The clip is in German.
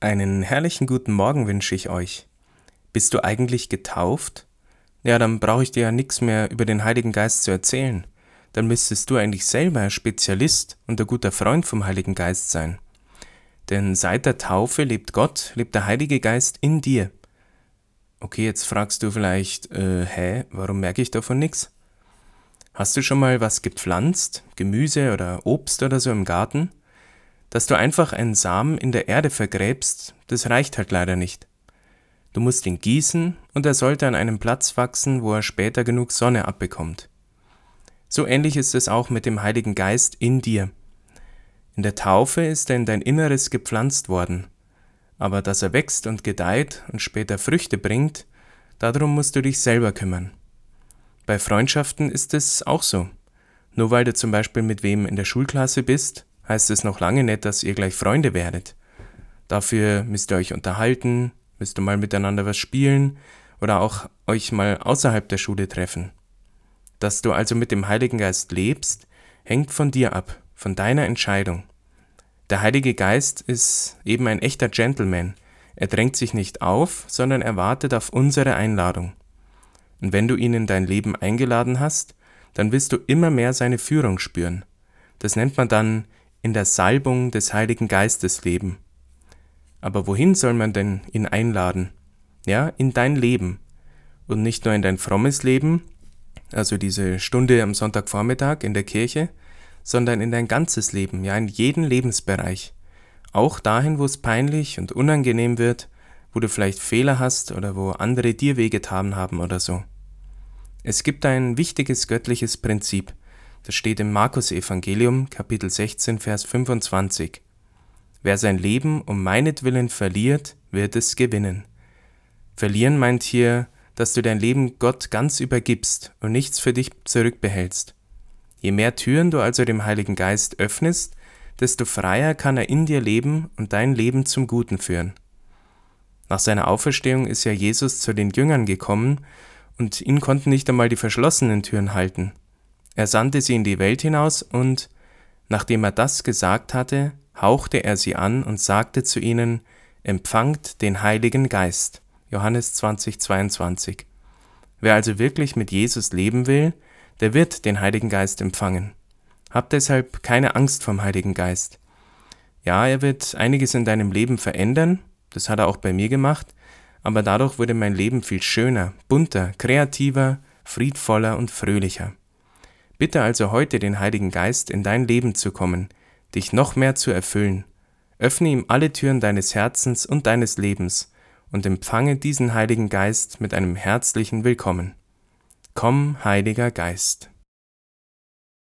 Einen herrlichen guten Morgen wünsche ich euch. Bist du eigentlich getauft? Ja, dann brauche ich dir ja nichts mehr über den Heiligen Geist zu erzählen. Dann müsstest du eigentlich selber Spezialist und ein guter Freund vom Heiligen Geist sein. Denn seit der Taufe lebt Gott, lebt der Heilige Geist in dir. Okay, jetzt fragst du vielleicht, äh, hä, warum merke ich davon nichts? Hast du schon mal was gepflanzt, Gemüse oder Obst oder so im Garten? Dass du einfach einen Samen in der Erde vergräbst, das reicht halt leider nicht. Du musst ihn gießen und er sollte an einem Platz wachsen, wo er später genug Sonne abbekommt. So ähnlich ist es auch mit dem Heiligen Geist in dir. In der Taufe ist er in dein Inneres gepflanzt worden. Aber dass er wächst und gedeiht und später Früchte bringt, darum musst du dich selber kümmern. Bei Freundschaften ist es auch so. Nur weil du zum Beispiel mit wem in der Schulklasse bist, heißt es noch lange nicht, dass ihr gleich Freunde werdet. Dafür müsst ihr euch unterhalten, müsst ihr mal miteinander was spielen oder auch euch mal außerhalb der Schule treffen. Dass du also mit dem Heiligen Geist lebst, hängt von dir ab, von deiner Entscheidung. Der Heilige Geist ist eben ein echter Gentleman. Er drängt sich nicht auf, sondern er wartet auf unsere Einladung. Und wenn du ihn in dein Leben eingeladen hast, dann wirst du immer mehr seine Führung spüren. Das nennt man dann in der Salbung des Heiligen Geistes leben. Aber wohin soll man denn ihn einladen? Ja, in dein Leben. Und nicht nur in dein frommes Leben, also diese Stunde am Sonntagvormittag in der Kirche, sondern in dein ganzes Leben, ja, in jeden Lebensbereich. Auch dahin, wo es peinlich und unangenehm wird, wo du vielleicht Fehler hast oder wo andere dir wehgetan haben oder so. Es gibt ein wichtiges göttliches Prinzip, das steht im Markus-Evangelium, Kapitel 16, Vers 25. Wer sein Leben um meinetwillen verliert, wird es gewinnen. Verlieren meint hier, dass du dein Leben Gott ganz übergibst und nichts für dich zurückbehältst. Je mehr Türen du also dem Heiligen Geist öffnest, desto freier kann er in dir leben und dein Leben zum Guten führen. Nach seiner Auferstehung ist ja Jesus zu den Jüngern gekommen, und ihn konnten nicht einmal die verschlossenen Türen halten. Er sandte sie in die Welt hinaus und, nachdem er das gesagt hatte, hauchte er sie an und sagte zu ihnen, Empfangt den Heiligen Geist. Johannes 20, 22. Wer also wirklich mit Jesus leben will, der wird den Heiligen Geist empfangen. Hab deshalb keine Angst vom Heiligen Geist. Ja, er wird einiges in deinem Leben verändern, das hat er auch bei mir gemacht, aber dadurch wurde mein Leben viel schöner, bunter, kreativer, friedvoller und fröhlicher. Bitte also heute den Heiligen Geist in dein Leben zu kommen, dich noch mehr zu erfüllen. Öffne ihm alle Türen deines Herzens und deines Lebens und empfange diesen Heiligen Geist mit einem herzlichen Willkommen. Komm, Heiliger Geist.